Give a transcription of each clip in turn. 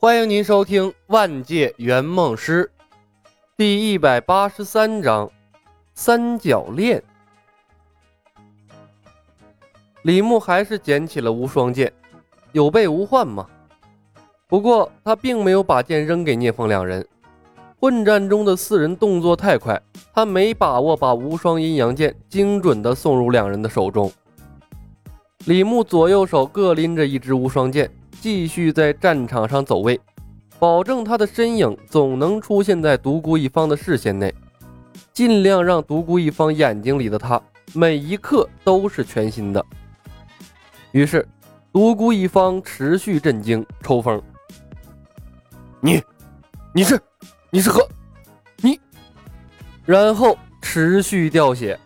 欢迎您收听《万界圆梦师》第一百八十三章：三角恋。李牧还是捡起了无双剑，有备无患嘛。不过他并没有把剑扔给聂风两人。混战中的四人动作太快，他没把握把无双阴阳剑精准的送入两人的手中。李牧左右手各拎着一支无双剑。继续在战场上走位，保证他的身影总能出现在独孤一方的视线内，尽量让独孤一方眼睛里的他每一刻都是全新的。于是，独孤一方持续震惊抽风。你，你是，你是何？你，然后持续掉血。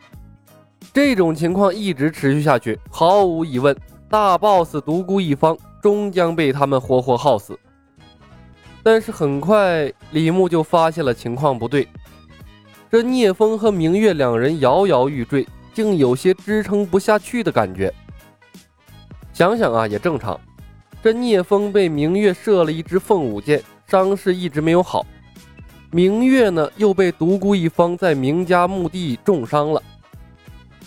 这种情况一直持续下去，毫无疑问，大 boss 独孤一方。终将被他们活活耗死。但是很快，李牧就发现了情况不对。这聂风和明月两人摇摇欲坠，竟有些支撑不下去的感觉。想想啊，也正常。这聂风被明月射了一支凤舞剑，伤势一直没有好。明月呢，又被独孤一方在明家墓地重伤了。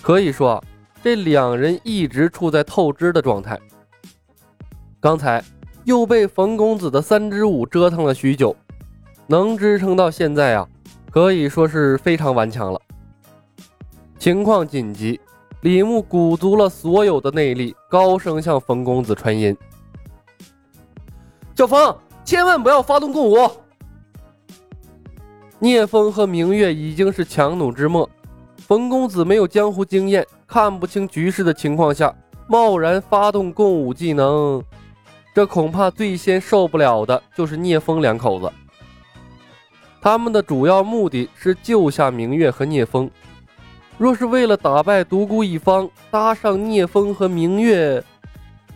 可以说啊，这两人一直处在透支的状态。刚才又被冯公子的三支舞折腾了许久，能支撑到现在啊，可以说是非常顽强了。情况紧急，李牧鼓足了所有的内力，高声向冯公子传音：“小冯，千万不要发动共舞。”聂风和明月已经是强弩之末，冯公子没有江湖经验，看不清局势的情况下，贸然发动共舞技能。这恐怕最先受不了的就是聂风两口子。他们的主要目的是救下明月和聂风。若是为了打败独孤一方，搭上聂风和明月，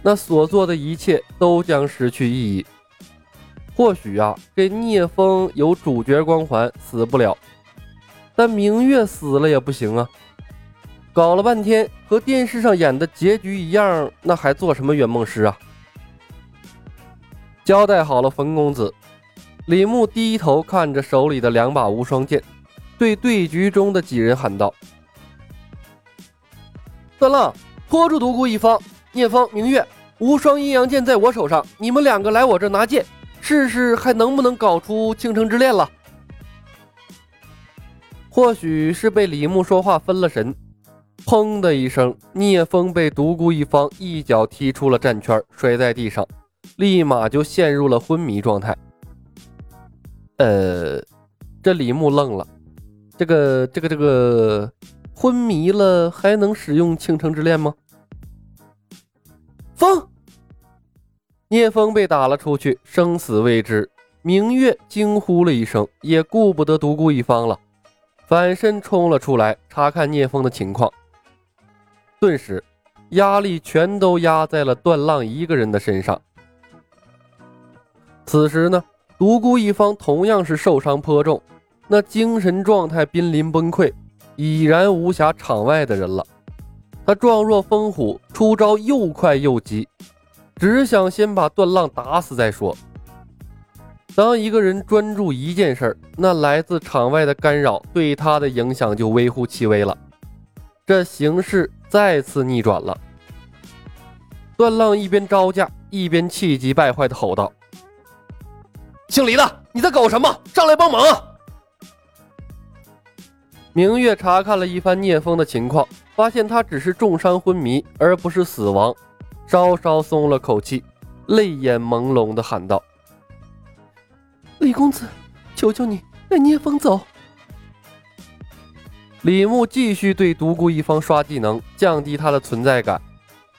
那所做的一切都将失去意义。或许啊，这聂风有主角光环，死不了，但明月死了也不行啊。搞了半天，和电视上演的结局一样，那还做什么圆梦师啊？交代好了，冯公子。李牧低头看着手里的两把无双剑，对对局中的几人喊道：“段浪，拖住独孤一方，聂风、明月，无双阴阳剑在我手上，你们两个来我这拿剑，试试还能不能搞出倾城之恋了。”或许是被李牧说话分了神，砰的一声，聂风被独孤一方一脚踢出了战圈，摔在地上。立马就陷入了昏迷状态。呃，这李牧愣了，这个这个这个昏迷了还能使用倾城之恋吗？风，聂风被打了出去，生死未知。明月惊呼了一声，也顾不得独孤一方了，反身冲了出来查看聂风的情况。顿时，压力全都压在了段浪一个人的身上。此时呢，独孤一方同样是受伤颇重，那精神状态濒临崩溃，已然无暇场外的人了。他状若风虎，出招又快又急，只想先把段浪打死再说。当一个人专注一件事儿，那来自场外的干扰对他的影响就微乎其微了。这形势再次逆转了。段浪一边招架，一边气急败坏地吼道。姓李的，你在搞什么？上来帮忙啊！明月查看了一番聂风的情况，发现他只是重伤昏迷，而不是死亡，稍稍松了口气，泪眼朦胧的喊道：“李公子，求求你带聂风走！”李牧继续对独孤一方刷技能，降低他的存在感，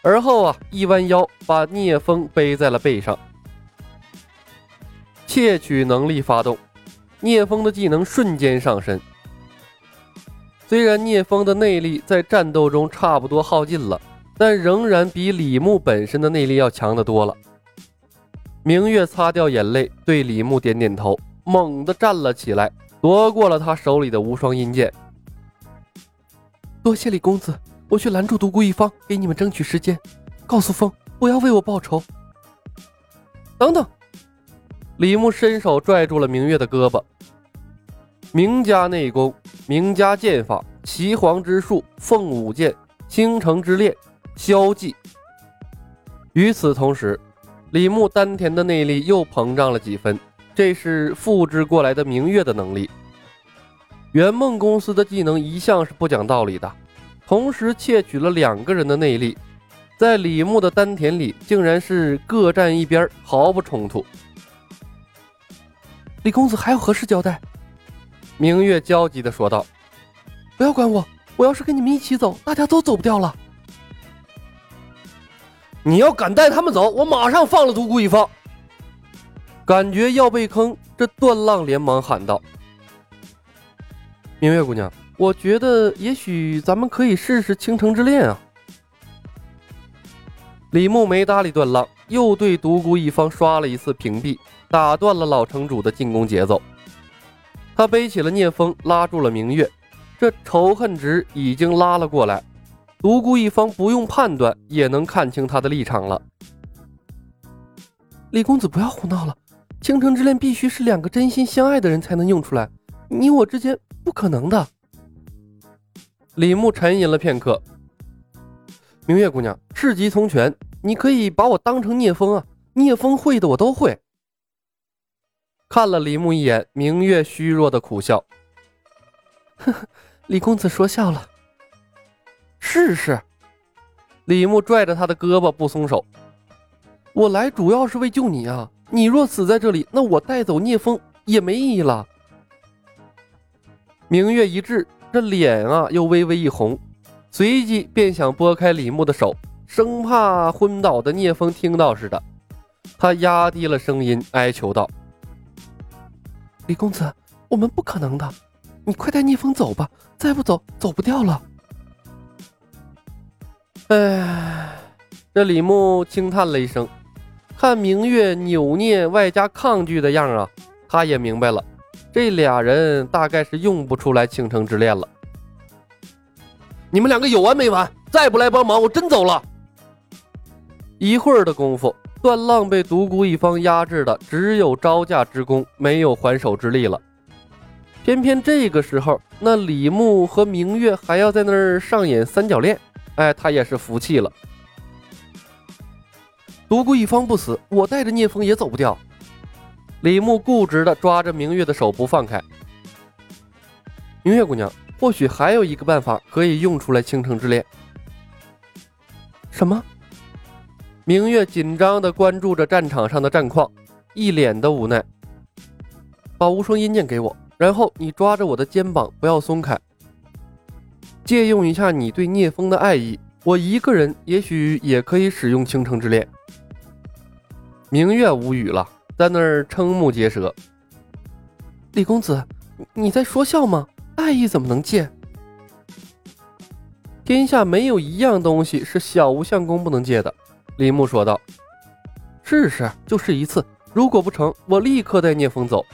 而后啊，一弯腰把聂风背在了背上。窃取能力发动，聂风的技能瞬间上身。虽然聂风的内力在战斗中差不多耗尽了，但仍然比李牧本身的内力要强得多了。明月擦掉眼泪，对李牧点点头，猛地站了起来，夺过了他手里的无双阴剑。多谢李公子，我去拦住独孤一方，给你们争取时间。告诉风，不要为我报仇。等等。李牧伸手拽住了明月的胳膊。名家内功，名家剑法，岐黄之术，凤舞剑，倾城之恋，萧寂。与此同时，李牧丹田的内力又膨胀了几分，这是复制过来的明月的能力。圆梦公司的技能一向是不讲道理的，同时窃取了两个人的内力，在李牧的丹田里竟然是各站一边，毫不冲突。李公子还有何事交代？明月焦急地说道：“不要管我，我要是跟你们一起走，大家都走不掉了。你要敢带他们走，我马上放了独孤一方。”感觉要被坑，这段浪连忙喊道：“明月姑娘，我觉得也许咱们可以试试倾城之恋啊。”李牧没搭理段浪，又对独孤一方刷了一次屏蔽，打断了老城主的进攻节奏。他背起了聂风，拉住了明月，这仇恨值已经拉了过来。独孤一方不用判断也能看清他的立场了。李公子不要胡闹了，倾城之恋必须是两个真心相爱的人才能用出来，你我之间不可能的。李牧沉吟了片刻，明月姑娘，事急从权，你可以把我当成聂风啊，聂风会的我都会。看了李牧一眼，明月虚弱的苦笑：“呵呵，李公子说笑了。试试。”李牧拽着他的胳膊不松手：“我来主要是为救你啊！你若死在这里，那我带走聂风也没意义了。”明月一滞，这脸啊又微微一红，随即便想拨开李牧的手，生怕昏倒的聂风听到似的，他压低了声音哀求道。李公子，我们不可能的，你快带聂风走吧，再不走走不掉了。哎，这李牧轻叹了一声，看明月扭捏外加抗拒的样啊，他也明白了，这俩人大概是用不出来倾城之恋了。你们两个有完没完？再不来帮忙，我真走了。一会儿的功夫。段浪被独孤一方压制的只有招架之功，没有还手之力了。偏偏这个时候，那李牧和明月还要在那儿上演三角恋，哎，他也是服气了。独孤一方不死，我带着聂风也走不掉。李牧固执的抓着明月的手不放开。明月姑娘，或许还有一个办法可以用出来倾城之恋。什么？明月紧张地关注着战场上的战况，一脸的无奈。把无双阴剑给我，然后你抓着我的肩膀，不要松开。借用一下你对聂风的爱意，我一个人也许也可以使用倾城之恋。明月无语了，在那儿瞠目结舌。李公子，你在说笑吗？爱意怎么能借？天下没有一样东西是小无相公不能借的。李牧说道：“试试，就试一次。如果不成，我立刻带聂风走。”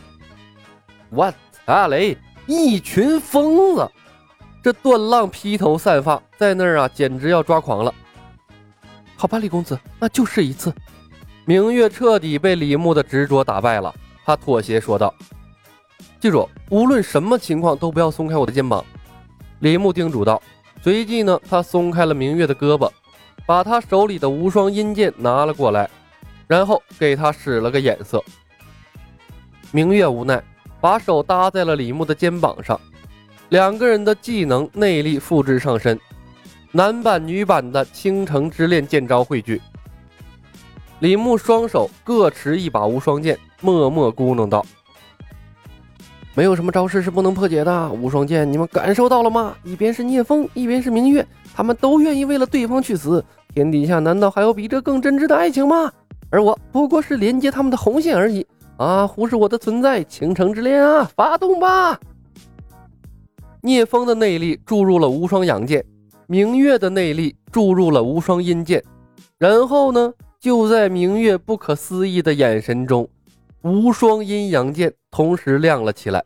我擦雷！一群疯子！这段浪披头散发，在那儿啊，简直要抓狂了。好吧，李公子，那就试一次。明月彻底被李牧的执着打败了，他妥协说道：“记住，无论什么情况都不要松开我的肩膀。”李牧叮嘱道。随即呢，他松开了明月的胳膊。把他手里的无双阴剑拿了过来，然后给他使了个眼色。明月无奈，把手搭在了李牧的肩膀上，两个人的技能内力复制上身，男版女版的倾城之恋剑招汇聚。李牧双手各持一把无双剑，默默咕哝道：“没有什么招式是不能破解的，无双剑你们感受到了吗？一边是聂风，一边是明月。”他们都愿意为了对方去死，天底下难道还有比这更真挚的爱情吗？而我不过是连接他们的红线而已啊！忽视我的存在，倾城之恋啊，发动吧！聂风的内力注入了无双阳剑，明月的内力注入了无双阴剑，然后呢，就在明月不可思议的眼神中，无双阴阳剑同时亮了起来，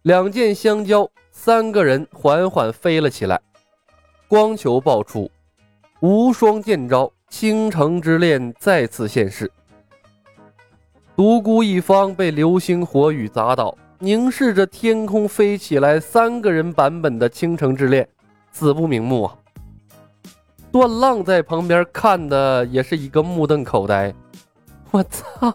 两剑相交，三个人缓缓飞了起来。光球爆出，无双剑招倾城之恋再次现世。独孤一方被流星火雨砸倒，凝视着天空飞起来三个人版本的倾城之恋，死不瞑目啊！段浪在旁边看的也是一个目瞪口呆。我操，